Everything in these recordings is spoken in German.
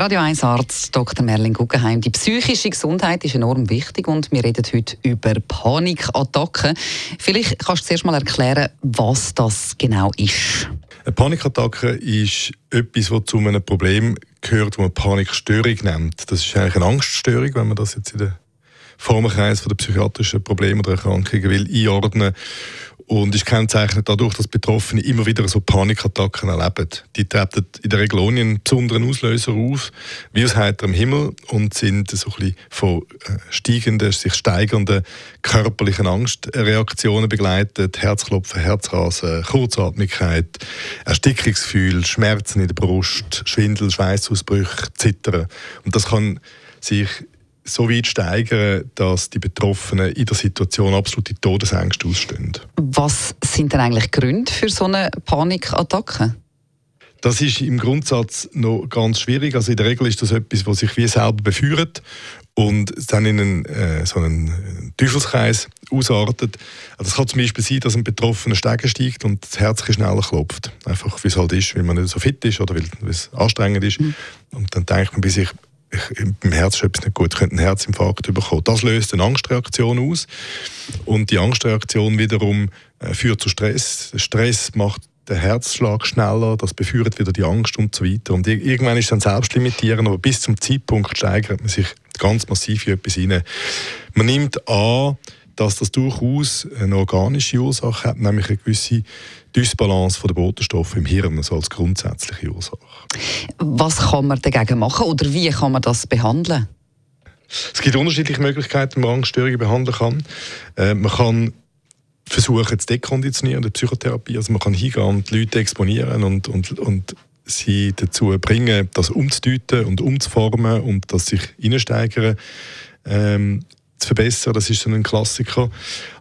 Radio 1 Arzt Dr. Merlin Guggenheim. Die psychische Gesundheit ist enorm wichtig und wir reden heute über Panikattacken. Vielleicht kannst du zuerst mal erklären, was das genau ist. Eine Panikattacke ist etwas, das zu einem Problem gehört, das man Panikstörung nennt. Das ist eigentlich eine Angststörung, wenn man das jetzt in den Formenkreis der psychiatrischen Probleme oder Erkrankungen will einordnen und ist kennzeichnet dadurch, dass Betroffene immer wieder so Panikattacken erleben. Die treten in der Regel ohne einen besonderen Auslöser auf, wie aus heiterem Himmel und sind so ein von äh, steigenden, sich steigernden körperlichen Angstreaktionen begleitet. Herzklopfen, Herzrasen, Kurzatmigkeit, Erstickungsgefühl, Schmerzen in der Brust, Schwindel, Schweißausbrüche, Zittern. Und das kann sich so weit steigern, dass die Betroffenen in der Situation absolute Todesängste ausstehen. Was sind denn eigentlich Gründe für so eine Panikattacke? Das ist im Grundsatz noch ganz schwierig. Also in der Regel ist das etwas, was sich wie selber beführt und dann in einen, äh, so einen Teufelskreis ausartet. Also es kann zum Beispiel sein, dass ein Betroffener Stege steigt und das Herz schneller klopft. Einfach, wie es halt ist, weil man nicht so fit ist oder weil es anstrengend ist. Mhm. Und dann denkt man bei sich, beim Herz ist etwas nicht gut, ich könnte einen Herzinfarkt bekommen. Das löst eine Angstreaktion aus und die Angstreaktion wiederum äh, führt zu Stress. Stress macht den Herzschlag schneller, das beführt wieder die Angst und so weiter. Und irgendwann ist es dann selbstlimitierend, aber bis zum Zeitpunkt steigert man sich ganz massiv in etwas hinein. Man nimmt an, dass das durchaus eine organische Ursache hat, nämlich eine gewisse Dysbalance der Botenstoffe im Hirn, also als grundsätzliche Ursache. Was kann man dagegen machen oder wie kann man das behandeln? Es gibt unterschiedliche Möglichkeiten, wie man Angststörungen behandeln kann. Äh, man kann versuchen zu dekonditionieren, die Psychotherapie. Also man kann hingehen und die Leute exponieren und, und, und sie dazu bringen, das umzudeuten und umzuformen und das sich reinsteigern. Ähm, zu verbessern. Das ist so ein Klassiker.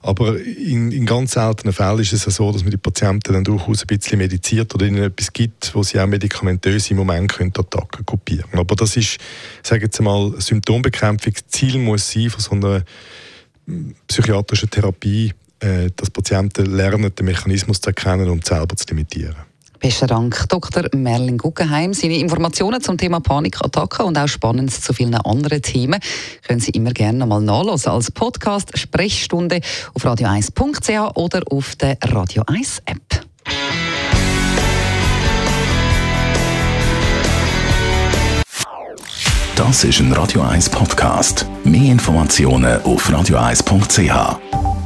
Aber in, in ganz seltenen Fällen ist es so, dass man die Patienten dann durchaus ein bisschen mediziert oder ihnen etwas gibt, wo sie auch medikamentös im Moment können Attacken kopieren können. Aber das ist, sage jetzt mal, Symptombekämpfung. Ziel muss sein von so einer psychiatrischen Therapie, äh, dass Patienten lernen, den Mechanismus zu erkennen und selber zu limitieren. Besten Dank, Dr. Merlin Guggenheim. Seine Informationen zum Thema Panikattacken und auch spannend zu vielen anderen Themen können Sie immer gerne nochmal nachlesen als Podcast Sprechstunde auf radio1.ch oder auf der Radio 1 App. Das ist ein Radio 1 Podcast. Mehr Informationen auf radio1.ch.